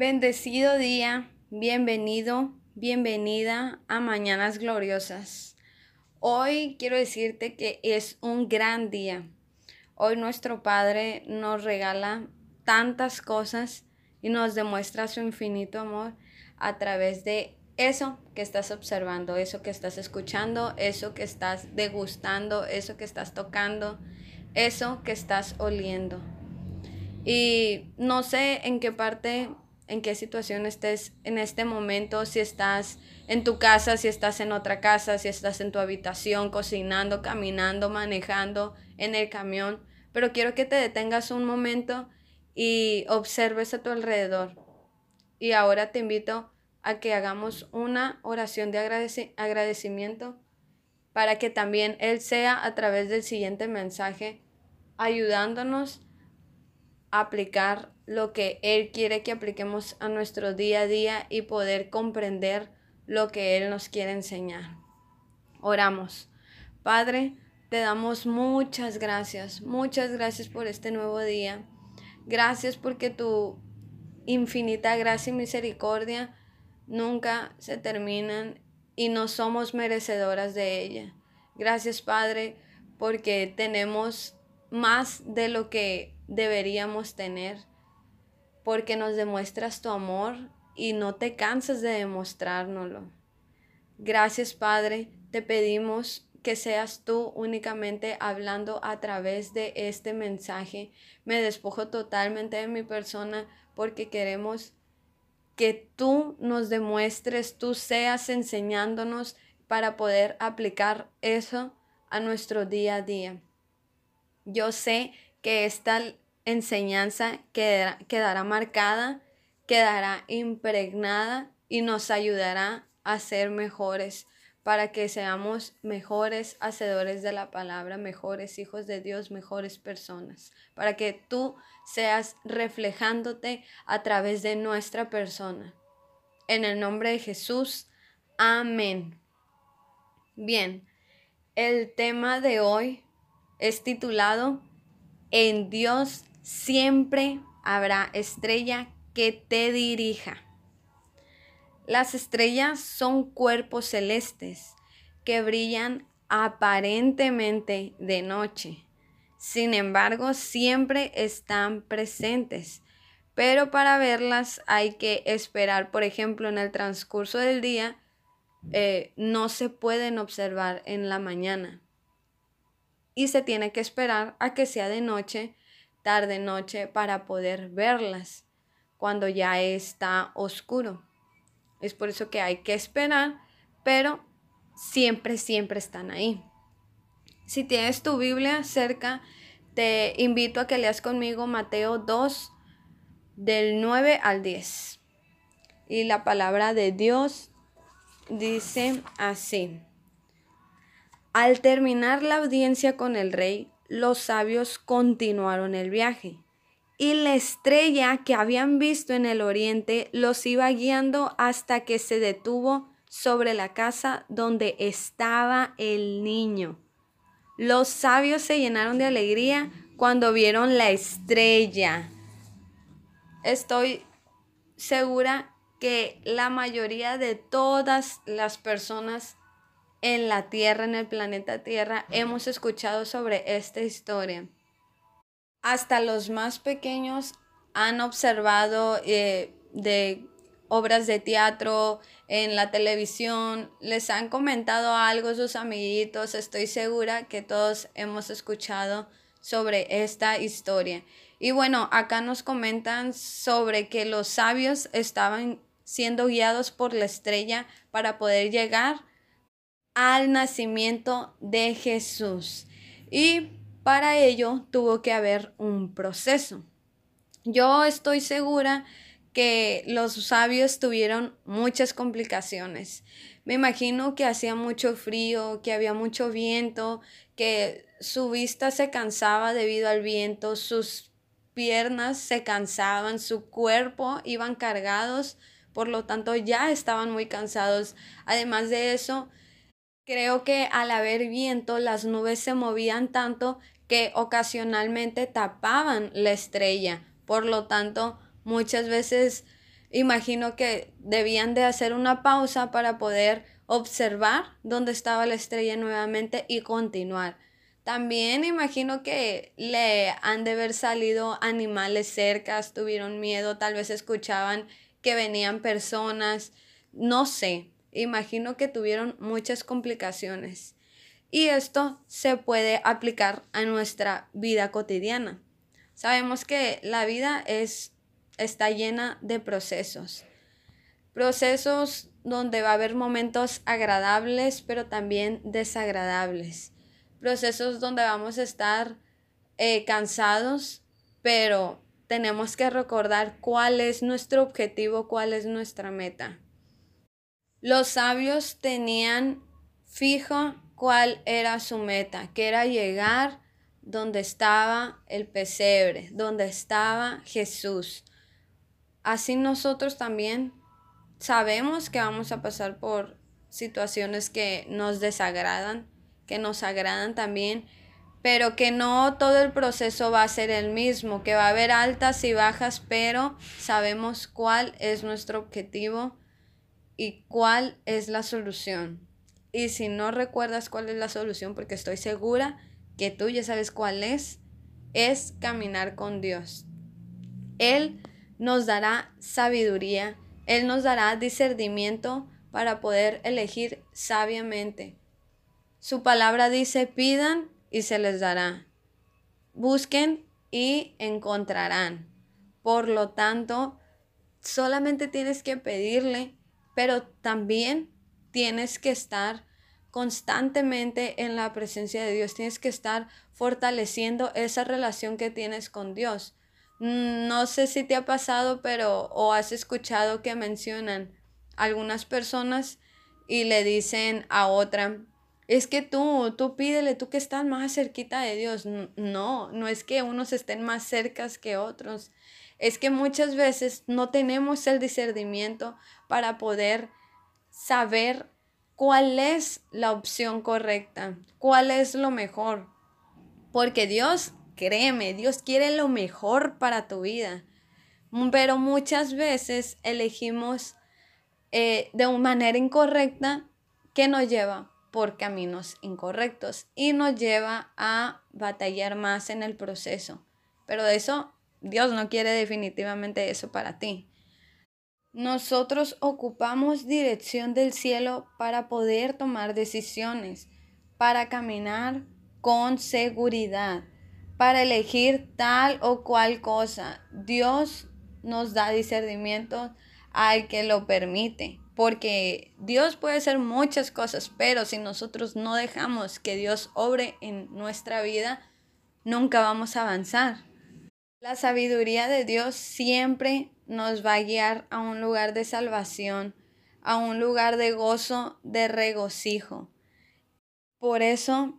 Bendecido día, bienvenido, bienvenida a Mañanas Gloriosas. Hoy quiero decirte que es un gran día. Hoy nuestro Padre nos regala tantas cosas y nos demuestra su infinito amor a través de eso que estás observando, eso que estás escuchando, eso que estás degustando, eso que estás tocando, eso que estás oliendo. Y no sé en qué parte en qué situación estés en este momento, si estás en tu casa, si estás en otra casa, si estás en tu habitación, cocinando, caminando, manejando, en el camión. Pero quiero que te detengas un momento y observes a tu alrededor. Y ahora te invito a que hagamos una oración de agradecimiento para que también Él sea a través del siguiente mensaje ayudándonos aplicar lo que Él quiere que apliquemos a nuestro día a día y poder comprender lo que Él nos quiere enseñar. Oramos. Padre, te damos muchas gracias, muchas gracias por este nuevo día. Gracias porque tu infinita gracia y misericordia nunca se terminan y no somos merecedoras de ella. Gracias Padre porque tenemos más de lo que deberíamos tener porque nos demuestras tu amor y no te cansas de demostrárnoslo. Gracias Padre, te pedimos que seas tú únicamente hablando a través de este mensaje. Me despojo totalmente de mi persona porque queremos que tú nos demuestres, tú seas enseñándonos para poder aplicar eso a nuestro día a día. Yo sé que esta enseñanza quedará, quedará marcada, quedará impregnada y nos ayudará a ser mejores para que seamos mejores hacedores de la palabra, mejores hijos de Dios, mejores personas, para que tú seas reflejándote a través de nuestra persona. En el nombre de Jesús, amén. Bien, el tema de hoy es titulado En Dios siempre habrá estrella que te dirija. Las estrellas son cuerpos celestes que brillan aparentemente de noche. Sin embargo, siempre están presentes. Pero para verlas hay que esperar, por ejemplo, en el transcurso del día, eh, no se pueden observar en la mañana. Y se tiene que esperar a que sea de noche tarde noche para poder verlas cuando ya está oscuro. Es por eso que hay que esperar, pero siempre, siempre están ahí. Si tienes tu Biblia cerca, te invito a que leas conmigo Mateo 2, del 9 al 10. Y la palabra de Dios dice así. Al terminar la audiencia con el rey, los sabios continuaron el viaje y la estrella que habían visto en el oriente los iba guiando hasta que se detuvo sobre la casa donde estaba el niño. Los sabios se llenaron de alegría cuando vieron la estrella. Estoy segura que la mayoría de todas las personas en la Tierra, en el planeta Tierra, hemos escuchado sobre esta historia. Hasta los más pequeños han observado eh, de obras de teatro, en la televisión, les han comentado algo sus amiguitos, estoy segura que todos hemos escuchado sobre esta historia. Y bueno, acá nos comentan sobre que los sabios estaban siendo guiados por la estrella para poder llegar al nacimiento de Jesús. Y para ello tuvo que haber un proceso. Yo estoy segura que los sabios tuvieron muchas complicaciones. Me imagino que hacía mucho frío, que había mucho viento, que su vista se cansaba debido al viento, sus piernas se cansaban, su cuerpo iban cargados, por lo tanto ya estaban muy cansados. Además de eso, Creo que al haber viento las nubes se movían tanto que ocasionalmente tapaban la estrella. Por lo tanto, muchas veces Imagino que debían de hacer una pausa para poder observar dónde estaba la estrella nuevamente y continuar. También imagino que le han de haber salido animales cercas, tuvieron miedo, tal vez escuchaban que venían personas, no sé, imagino que tuvieron muchas complicaciones. Y esto se puede aplicar a nuestra vida cotidiana. Sabemos que la vida es, está llena de procesos. Procesos donde va a haber momentos agradables, pero también desagradables. Procesos donde vamos a estar eh, cansados, pero tenemos que recordar cuál es nuestro objetivo, cuál es nuestra meta. Los sabios tenían fijo cuál era su meta, que era llegar donde estaba el pesebre, donde estaba Jesús. Así nosotros también sabemos que vamos a pasar por situaciones que nos desagradan, que nos agradan también, pero que no todo el proceso va a ser el mismo, que va a haber altas y bajas, pero sabemos cuál es nuestro objetivo y cuál es la solución. Y si no recuerdas cuál es la solución, porque estoy segura que tú ya sabes cuál es, es caminar con Dios. Él nos dará sabiduría, Él nos dará discernimiento para poder elegir sabiamente. Su palabra dice, pidan y se les dará. Busquen y encontrarán. Por lo tanto, solamente tienes que pedirle, pero también tienes que estar constantemente en la presencia de Dios, tienes que estar fortaleciendo esa relación que tienes con Dios. No sé si te ha pasado, pero o has escuchado que mencionan algunas personas y le dicen a otra, es que tú, tú pídele, tú que estás más cerquita de Dios. No, no es que unos estén más cercas que otros. Es que muchas veces no tenemos el discernimiento para poder saber cuál es la opción correcta, cuál es lo mejor. Porque Dios, créeme, Dios quiere lo mejor para tu vida. Pero muchas veces elegimos eh, de una manera incorrecta que nos lleva por caminos incorrectos y nos lleva a batallar más en el proceso. Pero de eso, Dios no quiere definitivamente eso para ti. Nosotros ocupamos dirección del cielo para poder tomar decisiones, para caminar con seguridad, para elegir tal o cual cosa. Dios nos da discernimiento al que lo permite, porque Dios puede hacer muchas cosas, pero si nosotros no dejamos que Dios obre en nuestra vida, nunca vamos a avanzar. La sabiduría de Dios siempre nos va a guiar a un lugar de salvación, a un lugar de gozo, de regocijo. Por eso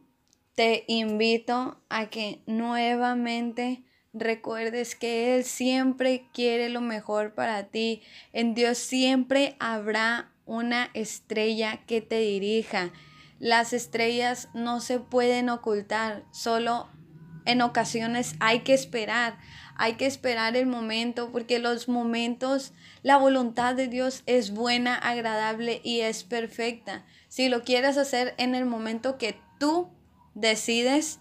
te invito a que nuevamente recuerdes que Él siempre quiere lo mejor para ti. En Dios siempre habrá una estrella que te dirija. Las estrellas no se pueden ocultar, solo en ocasiones hay que esperar, hay que esperar el momento porque los momentos, la voluntad de Dios es buena, agradable y es perfecta. Si lo quieres hacer en el momento que tú decides,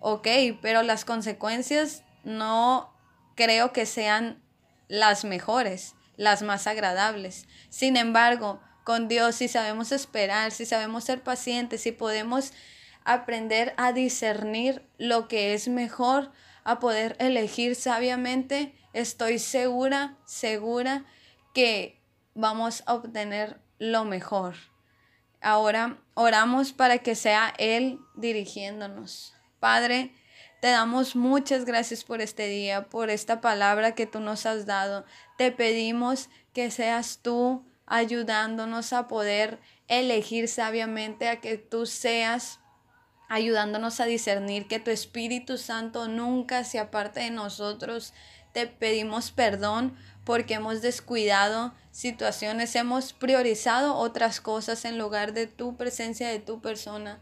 ok, pero las consecuencias no creo que sean las mejores, las más agradables. Sin embargo, con Dios, si sabemos esperar, si sabemos ser pacientes, si podemos aprender a discernir lo que es mejor, a poder elegir sabiamente, estoy segura, segura que vamos a obtener lo mejor. Ahora oramos para que sea Él dirigiéndonos. Padre, te damos muchas gracias por este día, por esta palabra que tú nos has dado. Te pedimos que seas tú ayudándonos a poder elegir sabiamente, a que tú seas ayudándonos a discernir que tu Espíritu Santo nunca se aparte de nosotros. Te pedimos perdón porque hemos descuidado situaciones, hemos priorizado otras cosas en lugar de tu presencia, de tu persona.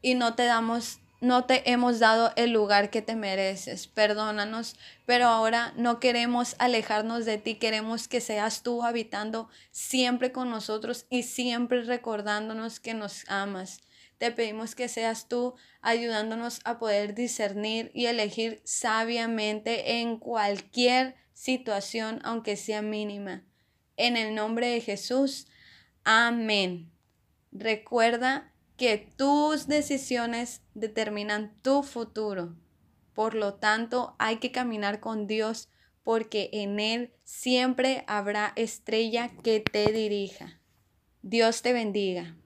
Y no te damos no te hemos dado el lugar que te mereces. Perdónanos, pero ahora no queremos alejarnos de ti, queremos que seas tú habitando siempre con nosotros y siempre recordándonos que nos amas. Te pedimos que seas tú ayudándonos a poder discernir y elegir sabiamente en cualquier situación, aunque sea mínima. En el nombre de Jesús, amén. Recuerda que tus decisiones determinan tu futuro. Por lo tanto, hay que caminar con Dios porque en Él siempre habrá estrella que te dirija. Dios te bendiga.